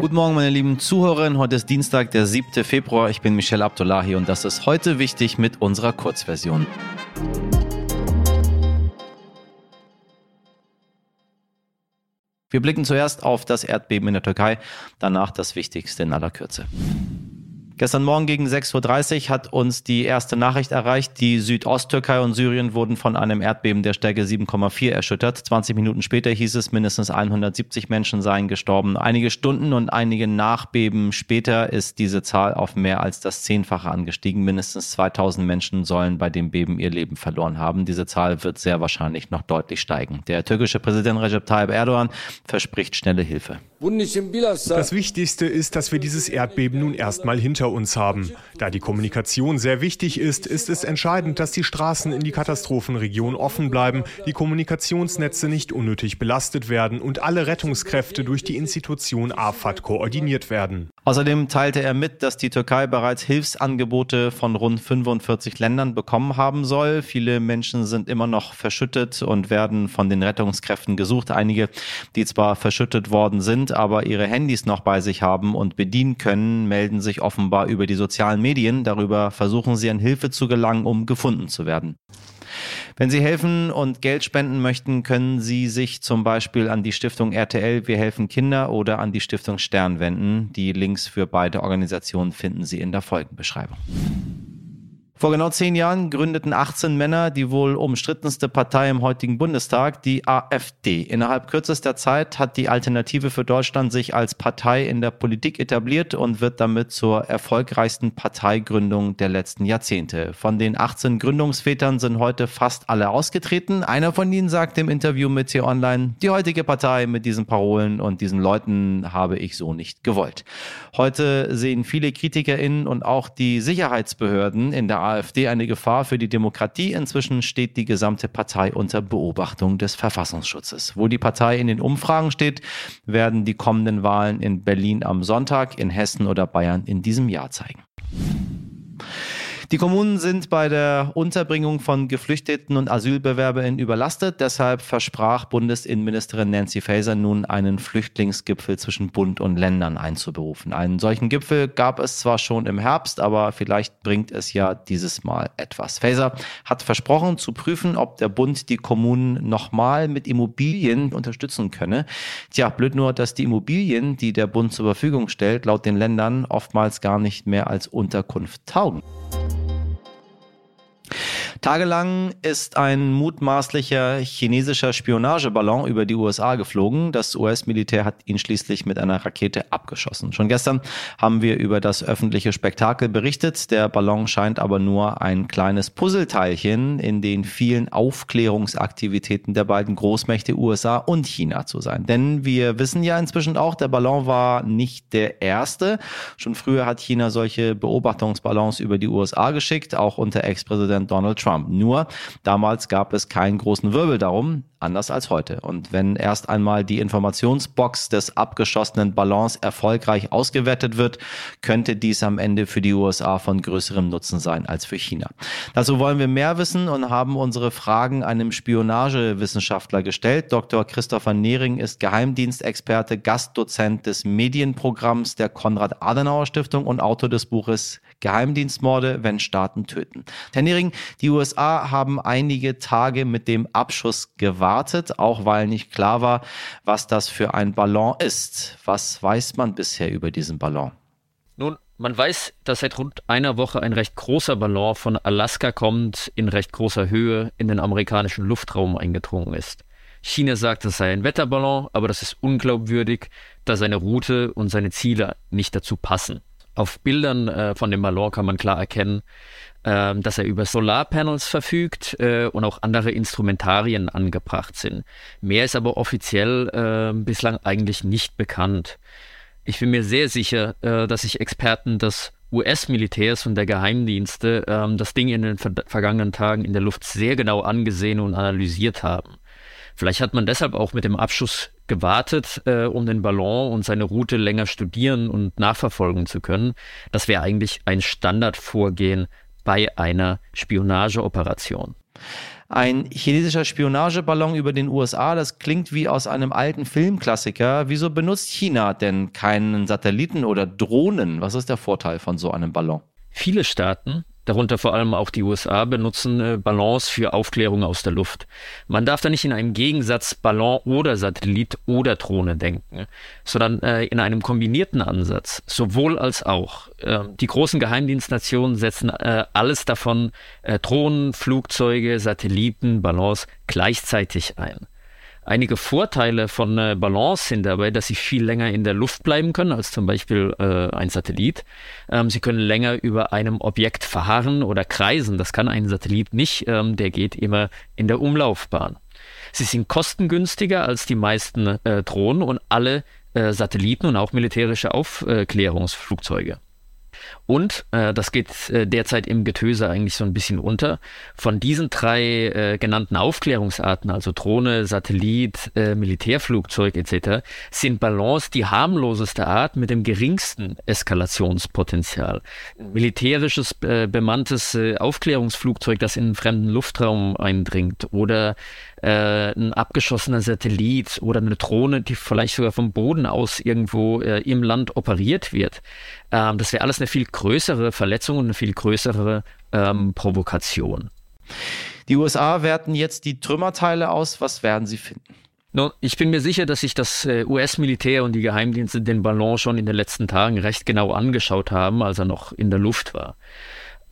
Guten Morgen, meine lieben Zuhörerinnen. Heute ist Dienstag, der 7. Februar. Ich bin Michelle Abdullahi und das ist heute wichtig mit unserer Kurzversion. Wir blicken zuerst auf das Erdbeben in der Türkei, danach das Wichtigste in aller Kürze. Gestern Morgen gegen 6.30 Uhr hat uns die erste Nachricht erreicht. Die Südosttürkei und Syrien wurden von einem Erdbeben der Stärke 7,4 erschüttert. 20 Minuten später hieß es, mindestens 170 Menschen seien gestorben. Einige Stunden und einige Nachbeben später ist diese Zahl auf mehr als das Zehnfache angestiegen. Mindestens 2000 Menschen sollen bei dem Beben ihr Leben verloren haben. Diese Zahl wird sehr wahrscheinlich noch deutlich steigen. Der türkische Präsident Recep Tayyip Erdogan verspricht schnelle Hilfe. Das Wichtigste ist, dass wir dieses Erdbeben nun erstmal hinter uns haben. Da die Kommunikation sehr wichtig ist, ist es entscheidend, dass die Straßen in die Katastrophenregion offen bleiben, die Kommunikationsnetze nicht unnötig belastet werden und alle Rettungskräfte durch die Institution AFAD koordiniert werden. Außerdem teilte er mit, dass die Türkei bereits Hilfsangebote von rund 45 Ländern bekommen haben soll. Viele Menschen sind immer noch verschüttet und werden von den Rettungskräften gesucht. Einige, die zwar verschüttet worden sind, aber ihre Handys noch bei sich haben und bedienen können, melden sich offenbar über die sozialen Medien. Darüber versuchen sie an Hilfe zu gelangen, um gefunden zu werden. Wenn Sie helfen und Geld spenden möchten, können Sie sich zum Beispiel an die Stiftung RTL Wir helfen Kinder oder an die Stiftung Stern wenden. Die Links für beide Organisationen finden Sie in der Folgenbeschreibung. Vor genau zehn Jahren gründeten 18 Männer die wohl umstrittenste Partei im heutigen Bundestag, die AfD. Innerhalb kürzester Zeit hat die Alternative für Deutschland sich als Partei in der Politik etabliert und wird damit zur erfolgreichsten Parteigründung der letzten Jahrzehnte. Von den 18 Gründungsvätern sind heute fast alle ausgetreten. Einer von ihnen sagt im Interview mit T-Online, die heutige Partei mit diesen Parolen und diesen Leuten habe ich so nicht gewollt. Heute sehen viele KritikerInnen und auch die Sicherheitsbehörden in der AfD eine Gefahr für die Demokratie. Inzwischen steht die gesamte Partei unter Beobachtung des Verfassungsschutzes. Wo die Partei in den Umfragen steht, werden die kommenden Wahlen in Berlin am Sonntag, in Hessen oder Bayern in diesem Jahr zeigen. Die Kommunen sind bei der Unterbringung von Geflüchteten und AsylbewerberInnen überlastet. Deshalb versprach Bundesinnenministerin Nancy Faeser nun einen Flüchtlingsgipfel zwischen Bund und Ländern einzuberufen. Einen solchen Gipfel gab es zwar schon im Herbst, aber vielleicht bringt es ja dieses Mal etwas. Faeser hat versprochen zu prüfen, ob der Bund die Kommunen nochmal mit Immobilien unterstützen könne. Tja, blöd nur, dass die Immobilien, die der Bund zur Verfügung stellt, laut den Ländern oftmals gar nicht mehr als Unterkunft taugen. Tagelang ist ein mutmaßlicher chinesischer Spionageballon über die USA geflogen. Das US-Militär hat ihn schließlich mit einer Rakete abgeschossen. Schon gestern haben wir über das öffentliche Spektakel berichtet. Der Ballon scheint aber nur ein kleines Puzzleteilchen in den vielen Aufklärungsaktivitäten der beiden Großmächte USA und China zu sein. Denn wir wissen ja inzwischen auch, der Ballon war nicht der erste. Schon früher hat China solche Beobachtungsballons über die USA geschickt, auch unter Ex-Präsident Donald Trump. Trump. Nur damals gab es keinen großen Wirbel darum, anders als heute. Und wenn erst einmal die Informationsbox des abgeschossenen Ballons erfolgreich ausgewertet wird, könnte dies am Ende für die USA von größerem Nutzen sein als für China. Dazu wollen wir mehr wissen und haben unsere Fragen einem Spionagewissenschaftler gestellt. Dr. Christopher Nehring ist Geheimdienstexperte, Gastdozent des Medienprogramms der Konrad-Adenauer-Stiftung und Autor des Buches Geheimdienstmorde, wenn Staaten töten. Herr Nehring, die USA haben einige Tage mit dem Abschuss gewartet, auch weil nicht klar war, was das für ein Ballon ist. Was weiß man bisher über diesen Ballon? Nun, man weiß, dass seit rund einer Woche ein recht großer Ballon von Alaska kommt, in recht großer Höhe in den amerikanischen Luftraum eingedrungen ist. China sagt, es sei ein Wetterballon, aber das ist unglaubwürdig, da seine Route und seine Ziele nicht dazu passen. Auf Bildern äh, von dem Ballon kann man klar erkennen, äh, dass er über Solarpanels verfügt äh, und auch andere Instrumentarien angebracht sind. Mehr ist aber offiziell äh, bislang eigentlich nicht bekannt. Ich bin mir sehr sicher, äh, dass sich Experten des US-Militärs und der Geheimdienste ähm, das Ding in den ver vergangenen Tagen in der Luft sehr genau angesehen und analysiert haben. Vielleicht hat man deshalb auch mit dem Abschuss gewartet, äh, um den Ballon und seine Route länger studieren und nachverfolgen zu können. Das wäre eigentlich ein Standardvorgehen bei einer Spionageoperation. Ein chinesischer Spionageballon über den USA, das klingt wie aus einem alten Filmklassiker. Wieso benutzt China denn keinen Satelliten oder Drohnen? Was ist der Vorteil von so einem Ballon? Viele Staaten darunter vor allem auch die USA, benutzen äh, Ballons für Aufklärung aus der Luft. Man darf da nicht in einem Gegensatz Ballon oder Satellit oder Drohne denken, sondern äh, in einem kombinierten Ansatz, sowohl als auch. Äh, die großen Geheimdienstnationen setzen äh, alles davon, Drohnen, Flugzeuge, Satelliten, Ballons gleichzeitig ein. Einige Vorteile von äh, Balance sind dabei, dass sie viel länger in der Luft bleiben können als zum Beispiel äh, ein Satellit. Ähm, sie können länger über einem Objekt verharren oder kreisen. Das kann ein Satellit nicht. Ähm, der geht immer in der Umlaufbahn. Sie sind kostengünstiger als die meisten äh, Drohnen und alle äh, Satelliten und auch militärische Aufklärungsflugzeuge. Und, äh, das geht äh, derzeit im Getöse eigentlich so ein bisschen unter, von diesen drei äh, genannten Aufklärungsarten, also Drohne, Satellit, äh, Militärflugzeug etc., sind Ballons die harmloseste Art mit dem geringsten Eskalationspotenzial. Militärisches äh, bemanntes äh, Aufklärungsflugzeug, das in einen fremden Luftraum eindringt oder ein abgeschossener Satellit oder eine Drohne, die vielleicht sogar vom Boden aus irgendwo im Land operiert wird. Ähm, das wäre alles eine viel größere Verletzung und eine viel größere ähm, Provokation. Die USA werten jetzt die Trümmerteile aus. Was werden sie finden? Nun, ich bin mir sicher, dass sich das äh, US-Militär und die Geheimdienste den Ballon schon in den letzten Tagen recht genau angeschaut haben, als er noch in der Luft war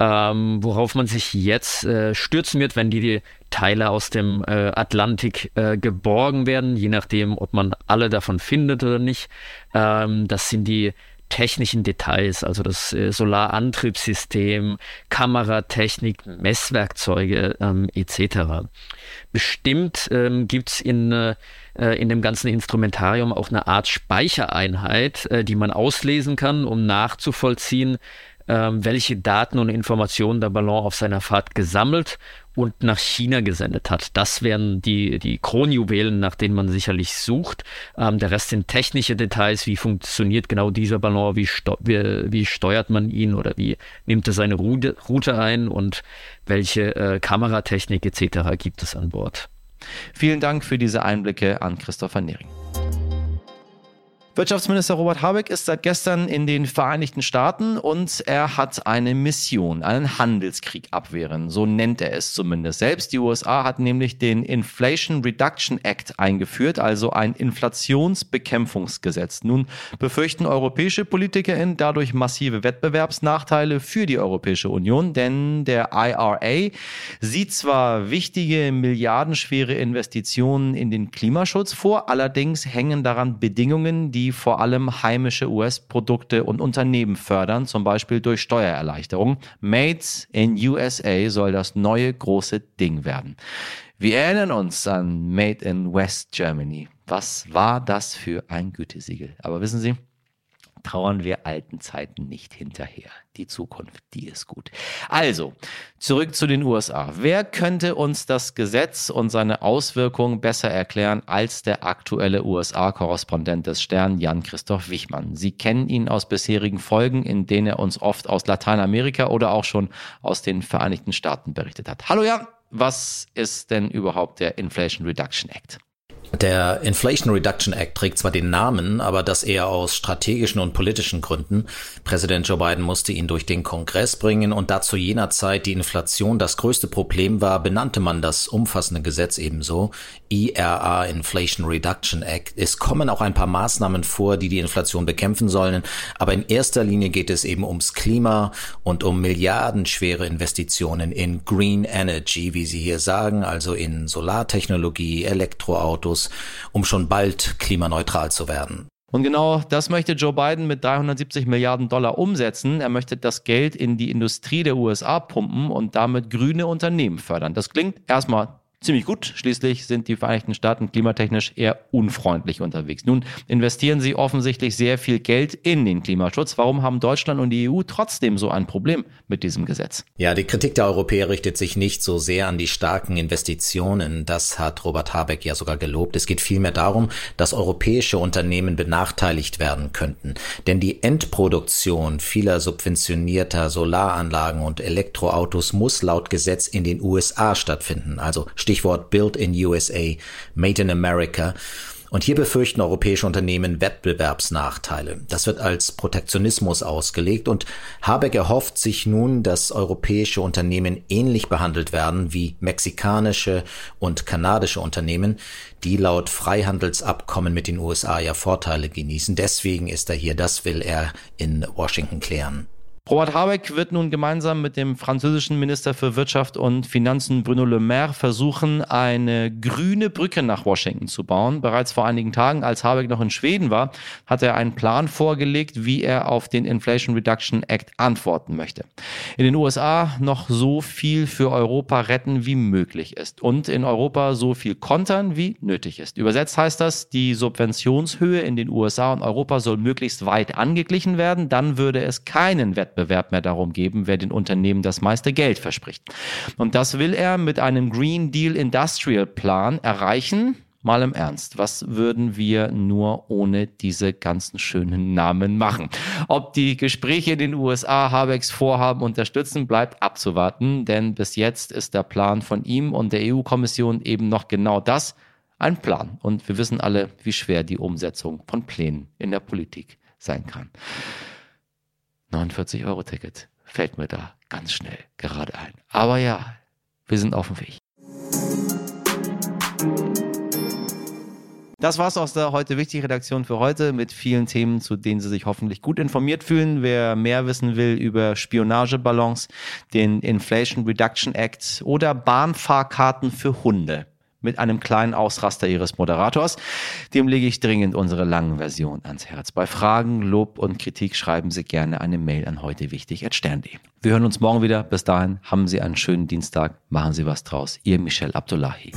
ähm, worauf man sich jetzt äh, stürzen wird, wenn die, die Teile aus dem äh, Atlantik äh, geborgen werden, je nachdem, ob man alle davon findet oder nicht. Ähm, das sind die technischen Details, also das äh, Solarantriebssystem, Kameratechnik, Messwerkzeuge ähm, etc. Bestimmt ähm, gibt es in, äh, in dem ganzen Instrumentarium auch eine Art Speichereinheit, äh, die man auslesen kann, um nachzuvollziehen, welche Daten und Informationen der Ballon auf seiner Fahrt gesammelt und nach China gesendet hat. Das wären die, die Kronjuwelen, nach denen man sicherlich sucht. Ähm, der Rest sind technische Details. Wie funktioniert genau dieser Ballon? Wie, wie, wie steuert man ihn oder wie nimmt er seine Route, Route ein und welche äh, Kameratechnik etc. gibt es an Bord? Vielen Dank für diese Einblicke an Christopher Nering. Wirtschaftsminister Robert Habeck ist seit gestern in den Vereinigten Staaten und er hat eine Mission, einen Handelskrieg abwehren. So nennt er es zumindest selbst. Die USA hat nämlich den Inflation Reduction Act eingeführt, also ein Inflationsbekämpfungsgesetz. Nun befürchten europäische PolitikerInnen dadurch massive Wettbewerbsnachteile für die Europäische Union, denn der IRA sieht zwar wichtige milliardenschwere Investitionen in den Klimaschutz vor, allerdings hängen daran Bedingungen, die die vor allem heimische US-Produkte und Unternehmen fördern, zum Beispiel durch Steuererleichterung. Made in USA soll das neue große Ding werden. Wir erinnern uns an Made in West Germany. Was war das für ein Gütesiegel? Aber wissen Sie, trauern wir alten Zeiten nicht hinterher. Die Zukunft, die ist gut. Also, zurück zu den USA. Wer könnte uns das Gesetz und seine Auswirkungen besser erklären als der aktuelle USA-Korrespondent des Stern, Jan-Christoph Wichmann? Sie kennen ihn aus bisherigen Folgen, in denen er uns oft aus Lateinamerika oder auch schon aus den Vereinigten Staaten berichtet hat. Hallo Jan, was ist denn überhaupt der Inflation Reduction Act? Der Inflation Reduction Act trägt zwar den Namen, aber das eher aus strategischen und politischen Gründen. Präsident Joe Biden musste ihn durch den Kongress bringen und da zu jener Zeit die Inflation das größte Problem war, benannte man das umfassende Gesetz ebenso. IRA Inflation Reduction Act. Es kommen auch ein paar Maßnahmen vor, die die Inflation bekämpfen sollen, aber in erster Linie geht es eben ums Klima und um milliardenschwere Investitionen in Green Energy, wie Sie hier sagen, also in Solartechnologie, Elektroautos, um schon bald klimaneutral zu werden. Und genau das möchte Joe Biden mit 370 Milliarden Dollar umsetzen. Er möchte das Geld in die Industrie der USA pumpen und damit grüne Unternehmen fördern. Das klingt erstmal ziemlich gut. Schließlich sind die Vereinigten Staaten klimatechnisch eher unfreundlich unterwegs. Nun investieren sie offensichtlich sehr viel Geld in den Klimaschutz. Warum haben Deutschland und die EU trotzdem so ein Problem mit diesem Gesetz? Ja, die Kritik der Europäer richtet sich nicht so sehr an die starken Investitionen. Das hat Robert Habeck ja sogar gelobt. Es geht vielmehr darum, dass europäische Unternehmen benachteiligt werden könnten. Denn die Endproduktion vieler subventionierter Solaranlagen und Elektroautos muss laut Gesetz in den USA stattfinden. Also Stichwort Build in USA, Made in America. Und hier befürchten europäische Unternehmen Wettbewerbsnachteile. Das wird als Protektionismus ausgelegt und Habeck erhofft sich nun, dass europäische Unternehmen ähnlich behandelt werden wie mexikanische und kanadische Unternehmen, die laut Freihandelsabkommen mit den USA ja Vorteile genießen. Deswegen ist er hier, das will er in Washington klären. Robert Habeck wird nun gemeinsam mit dem französischen Minister für Wirtschaft und Finanzen Bruno Le Maire versuchen, eine grüne Brücke nach Washington zu bauen. Bereits vor einigen Tagen, als Habeck noch in Schweden war, hat er einen Plan vorgelegt, wie er auf den Inflation Reduction Act antworten möchte. In den USA noch so viel für Europa retten, wie möglich ist und in Europa so viel kontern, wie nötig ist. Übersetzt heißt das, die Subventionshöhe in den USA und Europa soll möglichst weit angeglichen werden, dann würde es keinen Wettbewerb Wettbewerb mehr darum geben, wer den Unternehmen das meiste Geld verspricht. Und das will er mit einem Green Deal Industrial Plan erreichen. Mal im Ernst, was würden wir nur ohne diese ganzen schönen Namen machen? Ob die Gespräche in den USA Habecks Vorhaben unterstützen, bleibt abzuwarten, denn bis jetzt ist der Plan von ihm und der EU-Kommission eben noch genau das, ein Plan. Und wir wissen alle, wie schwer die Umsetzung von Plänen in der Politik sein kann. 49-Euro-Ticket fällt mir da ganz schnell gerade ein. Aber ja, wir sind auf dem Weg. Das war's aus der heute wichtigen Redaktion für heute mit vielen Themen, zu denen Sie sich hoffentlich gut informiert fühlen. Wer mehr wissen will über Spionageballons, den Inflation Reduction Act oder Bahnfahrkarten für Hunde, mit einem kleinen Ausraster ihres Moderators. Dem lege ich dringend unsere langen Version ans Herz. Bei Fragen, Lob und Kritik schreiben Sie gerne eine Mail an heute wichtig stern.de. Wir hören uns morgen wieder. Bis dahin haben Sie einen schönen Dienstag. Machen Sie was draus. Ihr Michel Abdullahi.